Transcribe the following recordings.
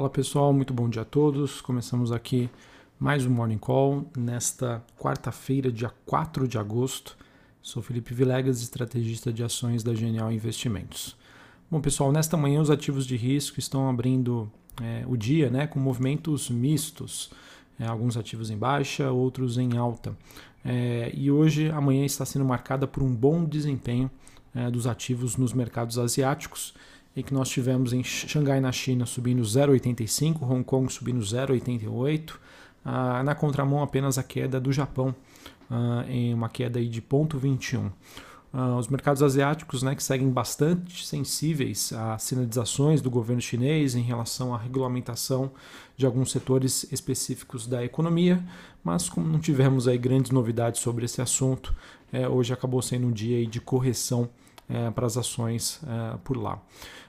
Fala pessoal, muito bom dia a todos. Começamos aqui mais um Morning Call nesta quarta-feira, dia 4 de agosto. Sou Felipe Vilegas, estrategista de ações da Genial Investimentos. Bom pessoal, nesta manhã os ativos de risco estão abrindo é, o dia né, com movimentos mistos. É, alguns ativos em baixa, outros em alta. É, e hoje, amanhã está sendo marcada por um bom desempenho é, dos ativos nos mercados asiáticos em que nós tivemos em Xangai, na China, subindo 0,85, Hong Kong subindo 0,88. Ah, na contramão, apenas a queda do Japão, ah, em uma queda de 0,21. Ah, os mercados asiáticos né, que seguem bastante sensíveis às sinalizações do governo chinês em relação à regulamentação de alguns setores específicos da economia, mas como não tivemos aí grandes novidades sobre esse assunto, é, hoje acabou sendo um dia de correção é, para as ações é, por lá.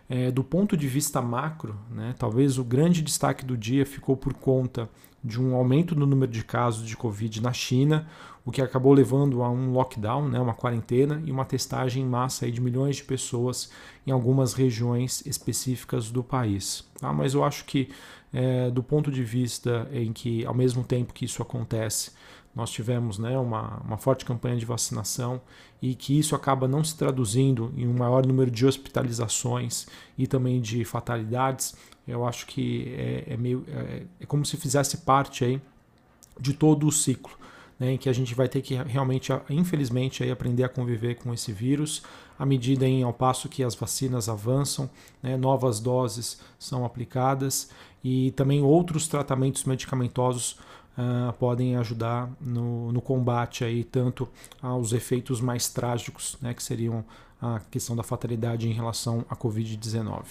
É, do ponto de vista macro, né, talvez o grande destaque do dia ficou por conta de um aumento no número de casos de Covid na China, o que acabou levando a um lockdown, né, uma quarentena e uma testagem em massa de milhões de pessoas em algumas regiões específicas do país. Tá? Mas eu acho que, é, do ponto de vista em que, ao mesmo tempo que isso acontece, nós tivemos né, uma, uma forte campanha de vacinação e que isso acaba não se traduzindo em um maior número de hospitalizações e também de fatalidades, eu acho que é, é meio, é, é, como se fizesse parte aí de todo o ciclo. Né, em que a gente vai ter que realmente, infelizmente, aí, aprender a conviver com esse vírus, à medida em ao passo que as vacinas avançam, né, novas doses são aplicadas e também outros tratamentos medicamentosos uh, podem ajudar no, no, combate aí tanto aos efeitos mais trágicos, né, que seriam a questão da fatalidade em relação à Covid-19.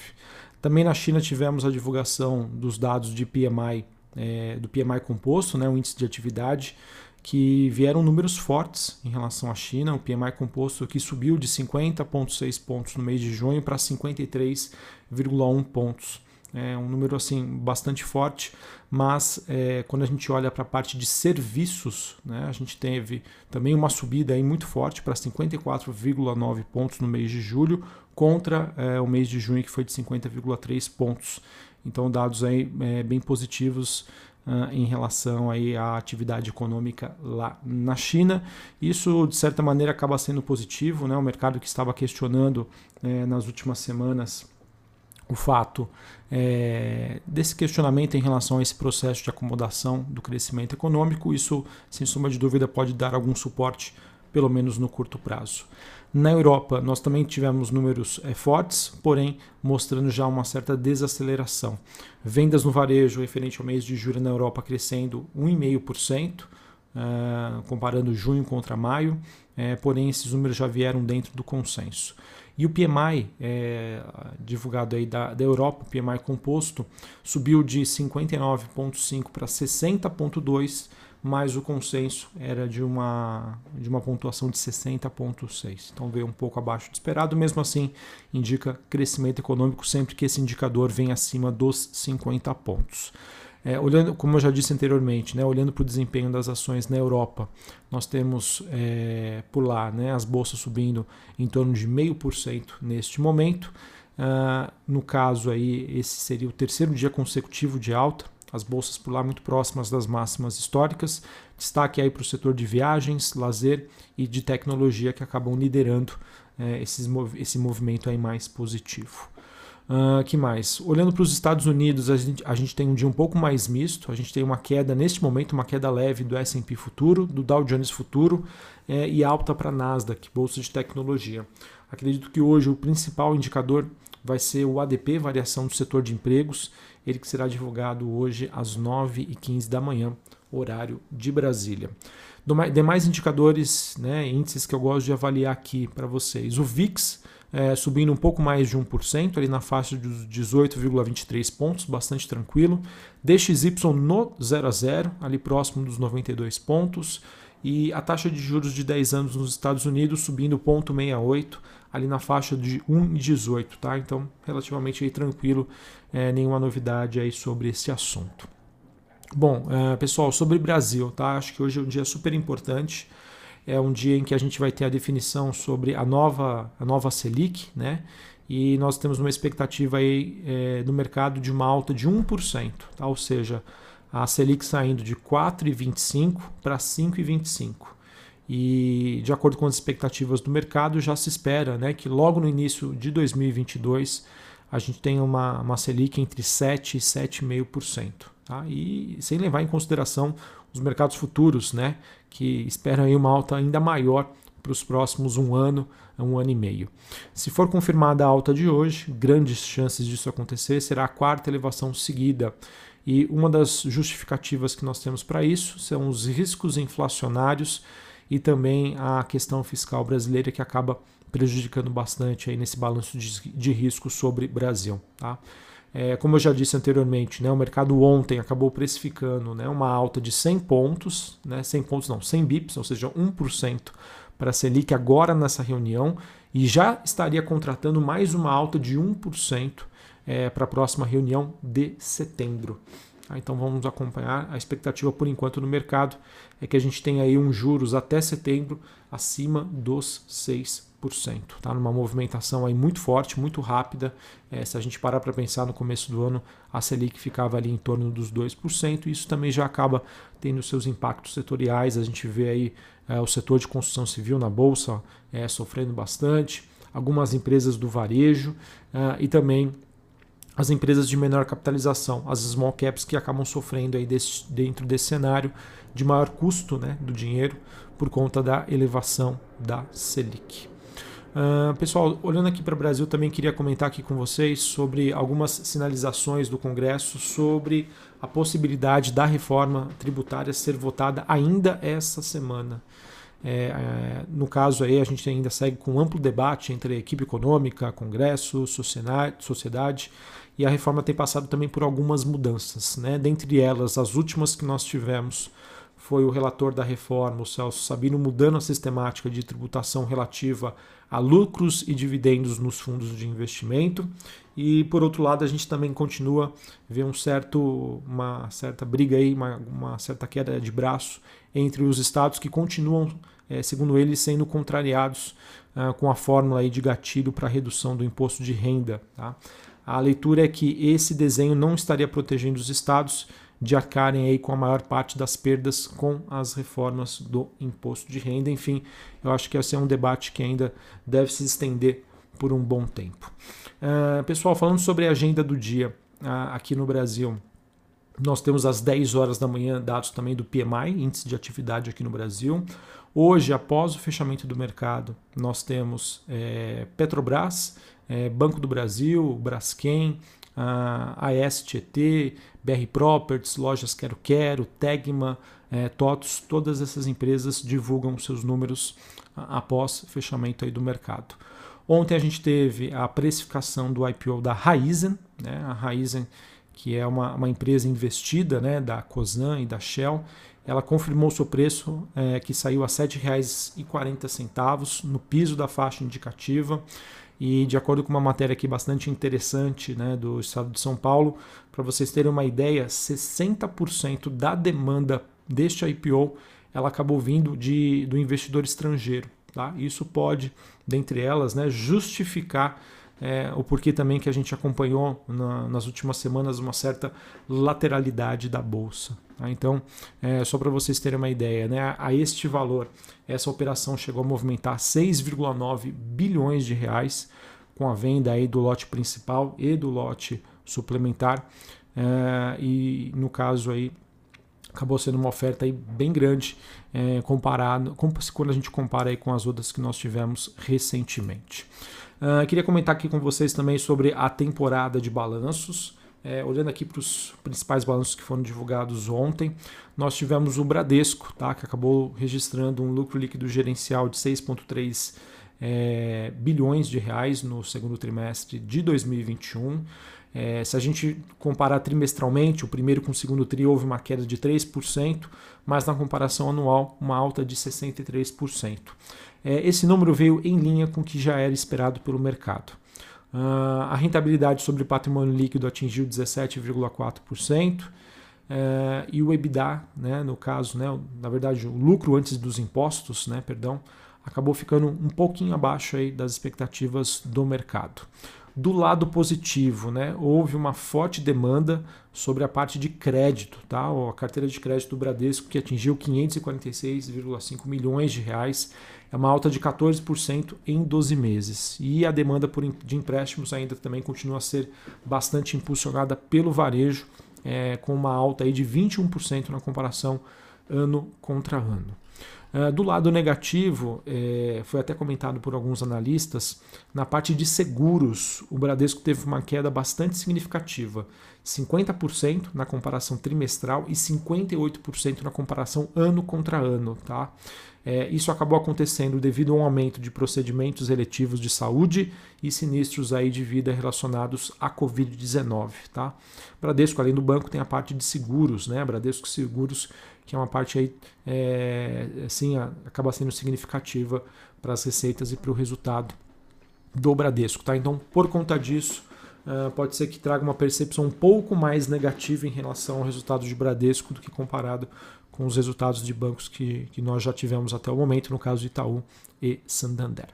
Também na China tivemos a divulgação dos dados de PMI, é, do PMI composto, né, o índice de atividade, que vieram números fortes em relação à China. O PMI composto que subiu de 50,6 pontos no mês de junho para 53,1 pontos é um número assim bastante forte, mas é, quando a gente olha para a parte de serviços, né, a gente teve também uma subida aí muito forte para 54,9 pontos no mês de julho, contra é, o mês de junho que foi de 50,3 pontos. Então dados aí é, bem positivos uh, em relação aí à atividade econômica lá na China. Isso de certa maneira acaba sendo positivo, né? O mercado que estava questionando é, nas últimas semanas o fato é, desse questionamento em relação a esse processo de acomodação do crescimento econômico, isso, sem sombra de dúvida, pode dar algum suporte, pelo menos no curto prazo. Na Europa, nós também tivemos números é, fortes, porém mostrando já uma certa desaceleração. Vendas no varejo referente ao mês de julho na Europa crescendo 1,5%. Uh, é, comparando junho contra maio, é, porém esses números já vieram dentro do consenso. E o PMI, é, divulgado aí da, da Europa, o PMI composto, subiu de 59,5 para 60,2, mas o consenso era de uma, de uma pontuação de 60,6. Então veio um pouco abaixo do esperado, mesmo assim indica crescimento econômico sempre que esse indicador vem acima dos 50 pontos. É, olhando, como eu já disse anteriormente, né, olhando para o desempenho das ações na Europa, nós temos é, por lá né, as bolsas subindo em torno de 0,5% neste momento. Uh, no caso aí, esse seria o terceiro dia consecutivo de alta, as bolsas por lá muito próximas das máximas históricas. Destaque aí para o setor de viagens, lazer e de tecnologia que acabam liderando é, esses, esse movimento aí mais positivo. Uh, que mais? Olhando para os Estados Unidos, a gente, a gente tem um dia um pouco mais misto. A gente tem uma queda, neste momento, uma queda leve do SP Futuro, do Dow Jones Futuro é, e alta para a Nasdaq, Bolsa de Tecnologia. Acredito que hoje o principal indicador vai ser o ADP, variação do setor de empregos, ele que será divulgado hoje às 9h15 da manhã, horário de Brasília. Demais indicadores, né, índices que eu gosto de avaliar aqui para vocês. O VIX é, subindo um pouco mais de 1%, ali na faixa dos 18,23 pontos, bastante tranquilo. DXY no 0 a 0, ali próximo dos 92 pontos. E a taxa de juros de 10 anos nos Estados Unidos subindo 0,68, ali na faixa de 1,18, tá? Então, relativamente aí, tranquilo, é, nenhuma novidade aí sobre esse assunto. Bom, é, pessoal, sobre Brasil, tá? Acho que hoje é um dia super importante é um dia em que a gente vai ter a definição sobre a nova, a nova Selic, né? e nós temos uma expectativa aí é, no mercado de uma alta de 1%, tá? ou seja, a Selic saindo de 4,25 para 5,25. E de acordo com as expectativas do mercado, já se espera né, que logo no início de 2022 a gente tenha uma, uma Selic entre 7% e 7,5%. Tá? E sem levar em consideração os mercados futuros, né, que esperam aí uma alta ainda maior para os próximos um ano, um ano e meio. Se for confirmada a alta de hoje, grandes chances disso acontecer, será a quarta elevação seguida. E uma das justificativas que nós temos para isso são os riscos inflacionários e também a questão fiscal brasileira que acaba prejudicando bastante aí nesse balanço de, de risco sobre Brasil. Tá? É, como eu já disse anteriormente, né, o mercado ontem acabou precificando né, uma alta de 100 pontos, né, 100 pontos não, 100 bips, ou seja, 1% para a Selic agora nessa reunião e já estaria contratando mais uma alta de 1% é, para a próxima reunião de setembro. Tá? Então vamos acompanhar. A expectativa por enquanto no mercado é que a gente tenha aí um juros até setembro acima dos 6%. Tá? Numa movimentação aí muito forte, muito rápida. É, se a gente parar para pensar no começo do ano, a Selic ficava ali em torno dos 2%. Isso também já acaba tendo seus impactos setoriais. A gente vê aí é, o setor de construção civil na Bolsa é, sofrendo bastante, algumas empresas do varejo é, e também as empresas de menor capitalização, as small caps que acabam sofrendo aí desse, dentro desse cenário de maior custo né, do dinheiro por conta da elevação da Selic. Uh, pessoal, olhando aqui para o Brasil, também queria comentar aqui com vocês sobre algumas sinalizações do Congresso sobre a possibilidade da reforma tributária ser votada ainda esta semana. É, é, no caso aí, a gente ainda segue com um amplo debate entre a equipe econômica, Congresso, sociedade, sociedade e a reforma tem passado também por algumas mudanças. Né? Dentre elas, as últimas que nós tivemos foi o relator da reforma, o Celso Sabino, mudando a sistemática de tributação relativa a lucros e dividendos nos fundos de investimento. E por outro lado, a gente também continua ver um certo, uma certa briga aí, uma, uma certa queda de braço entre os estados que continuam, é, segundo eles, sendo contrariados ah, com a fórmula aí de gatilho para redução do imposto de renda. Tá? A leitura é que esse desenho não estaria protegendo os estados de arcarem aí com a maior parte das perdas com as reformas do imposto de renda. Enfim, eu acho que esse é um debate que ainda deve se estender por um bom tempo. Uh, pessoal, falando sobre a agenda do dia uh, aqui no Brasil, nós temos às 10 horas da manhã dados também do PMI, índice de atividade aqui no Brasil. Hoje, após o fechamento do mercado, nós temos é, Petrobras, é, Banco do Brasil, Braskem, a Tietê, BR Properties, Lojas Quero Quero, Tegma, é, TOTOS, todas essas empresas divulgam seus números após fechamento aí do mercado. Ontem a gente teve a precificação do IPO da Raizen, né? a Raizen que é uma, uma empresa investida né, da Cosan e da Shell, ela confirmou seu preço é, que saiu a R$ 7,40 no piso da faixa indicativa. E de acordo com uma matéria aqui bastante interessante né, do estado de São Paulo, para vocês terem uma ideia, 60% da demanda deste IPO ela acabou vindo de, do investidor estrangeiro. Tá? Isso pode, dentre elas, né, justificar é, o porquê também que a gente acompanhou na, nas últimas semanas uma certa lateralidade da bolsa. Tá? Então, é, só para vocês terem uma ideia, né, a este valor, essa operação chegou a movimentar 6,9 bilhões de reais com a venda aí do lote principal e do lote suplementar. É, e no caso aí acabou sendo uma oferta aí bem grande é, comparado quando a gente compara aí com as outras que nós tivemos recentemente. Uh, queria comentar aqui com vocês também sobre a temporada de balanços. É, olhando aqui para os principais balanços que foram divulgados ontem, nós tivemos o Bradesco, tá, que acabou registrando um lucro líquido gerencial de 6,3 é, bilhões de reais no segundo trimestre de 2021. É, se a gente comparar trimestralmente, o primeiro com o segundo tri houve uma queda de 3%, mas na comparação anual, uma alta de 63%. É, esse número veio em linha com o que já era esperado pelo mercado. Uh, a rentabilidade sobre patrimônio líquido atingiu 17,4%. É, e o EBITDA, né, no caso, né, na verdade, o lucro antes dos impostos, né, perdão, acabou ficando um pouquinho abaixo aí das expectativas do mercado. Do lado positivo, né, houve uma forte demanda sobre a parte de crédito, tá? A carteira de crédito do Bradesco que atingiu 546,5 milhões de reais, é uma alta de 14% em 12 meses. E a demanda por, de empréstimos ainda também continua a ser bastante impulsionada pelo varejo, é, com uma alta aí de 21% na comparação ano contra ano. Uh, do lado negativo, é, foi até comentado por alguns analistas, na parte de seguros, o Bradesco teve uma queda bastante significativa, 50% na comparação trimestral e 58% na comparação ano contra ano. Tá? É, isso acabou acontecendo devido a um aumento de procedimentos eletivos de saúde e sinistros aí de vida relacionados à Covid-19. Tá? Bradesco, além do banco, tem a parte de seguros, né? Bradesco Seguros que é uma parte aí, é, assim, acaba sendo significativa para as receitas e para o resultado do Bradesco. Tá? Então, por conta disso, uh, pode ser que traga uma percepção um pouco mais negativa em relação ao resultado de Bradesco do que comparado com os resultados de bancos que, que nós já tivemos até o momento, no caso de Itaú e Santander.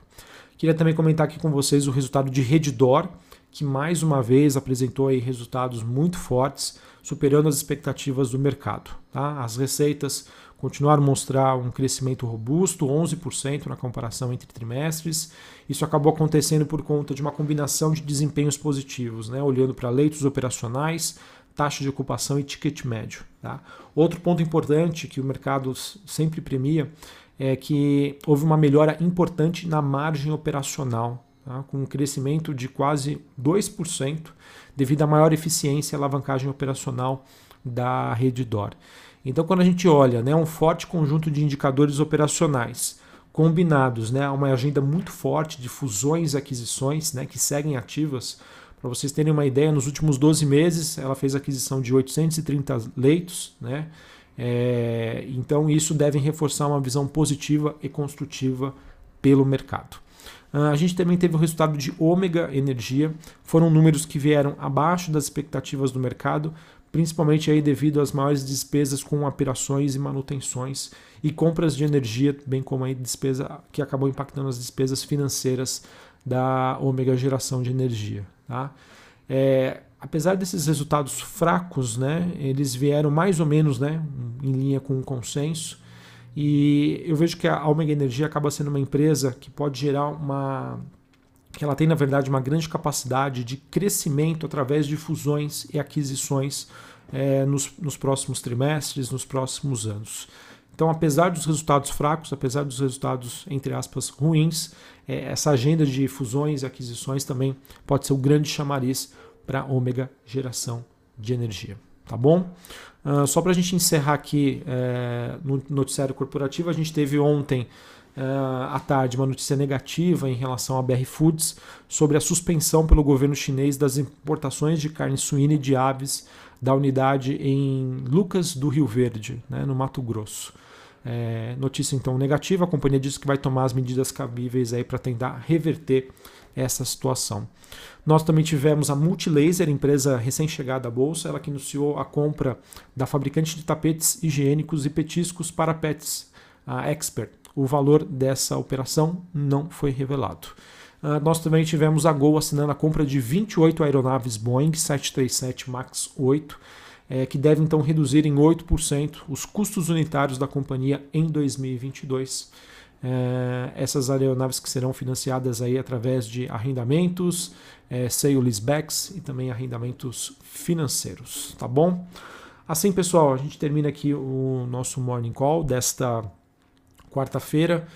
Queria também comentar aqui com vocês o resultado de Redditor, que mais uma vez apresentou aí resultados muito fortes, superando as expectativas do mercado. Tá? As receitas continuaram a mostrar um crescimento robusto, 11% na comparação entre trimestres. Isso acabou acontecendo por conta de uma combinação de desempenhos positivos, né? olhando para leitos operacionais, taxa de ocupação e ticket médio. Tá? Outro ponto importante que o mercado sempre premia é que houve uma melhora importante na margem operacional tá? com um crescimento de quase 2%, devido à maior eficiência e alavancagem operacional da rede DOR. Então, quando a gente olha né, um forte conjunto de indicadores operacionais combinados né, a uma agenda muito forte de fusões e aquisições né, que seguem ativas, para vocês terem uma ideia, nos últimos 12 meses ela fez aquisição de 830 leitos, né? É, então isso deve reforçar uma visão positiva e construtiva pelo mercado. Ah, a gente também teve o resultado de Ômega Energia, foram números que vieram abaixo das expectativas do mercado, principalmente aí devido às maiores despesas com operações e manutenções e compras de energia, bem como aí despesa que acabou impactando as despesas financeiras da Ômega Geração de Energia. Tá? É, apesar desses resultados fracos, né, eles vieram mais ou menos né, em linha com o consenso. E eu vejo que a Omega Energia acaba sendo uma empresa que pode gerar uma. que ela tem, na verdade, uma grande capacidade de crescimento através de fusões e aquisições é, nos, nos próximos trimestres, nos próximos anos. Então, apesar dos resultados fracos, apesar dos resultados, entre aspas, ruins, é, essa agenda de fusões e aquisições também pode ser o grande chamariz para a Ômega Geração de Energia. Tá bom? Uh, só para a gente encerrar aqui é, no noticiário corporativo, a gente teve ontem uh, à tarde uma notícia negativa em relação à BR Foods sobre a suspensão pelo governo chinês das importações de carne suína e de aves da unidade em Lucas do Rio Verde, né, no Mato Grosso. É, notícia então negativa, a companhia disse que vai tomar as medidas cabíveis aí para tentar reverter essa situação. Nós também tivemos a Multilaser, empresa recém-chegada à bolsa, ela que anunciou a compra da fabricante de tapetes higiênicos e petiscos para pets, a Expert. O valor dessa operação não foi revelado. Uh, nós também tivemos a Gol assinando a compra de 28 aeronaves Boeing 737 MAX 8, é, que deve então reduzir em 8% os custos unitários da companhia em 2022 é, essas aeronaves que serão financiadas aí através de arrendamentos, é, sale leasebacks e também arrendamentos financeiros, tá bom? Assim, pessoal, a gente termina aqui o nosso morning call desta quarta-feira.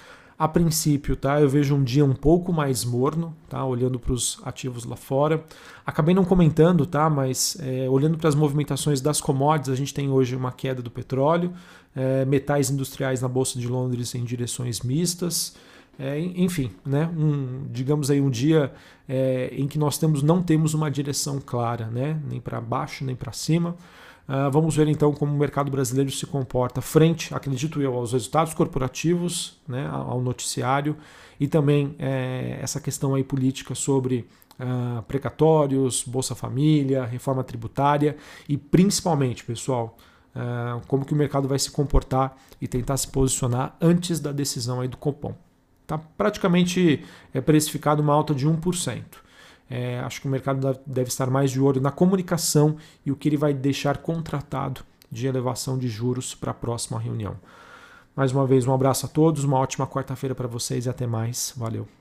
A princípio, tá? Eu vejo um dia um pouco mais morno, tá? Olhando para os ativos lá fora. Acabei não comentando, tá? Mas é, olhando para as movimentações das commodities, a gente tem hoje uma queda do petróleo, é, metais industriais na bolsa de Londres em direções mistas. É, enfim, né? Um, digamos aí um dia é, em que nós temos não temos uma direção clara, né? Nem para baixo nem para cima. Uh, vamos ver então como o mercado brasileiro se comporta frente, acredito eu, aos resultados corporativos, né, ao noticiário e também é, essa questão aí política sobre uh, precatórios, Bolsa Família, reforma tributária e principalmente, pessoal, uh, como que o mercado vai se comportar e tentar se posicionar antes da decisão aí do Copom. Está praticamente é, precificado uma alta de 1%. É, acho que o mercado deve estar mais de olho na comunicação e o que ele vai deixar contratado de elevação de juros para a próxima reunião. Mais uma vez, um abraço a todos, uma ótima quarta-feira para vocês e até mais. Valeu.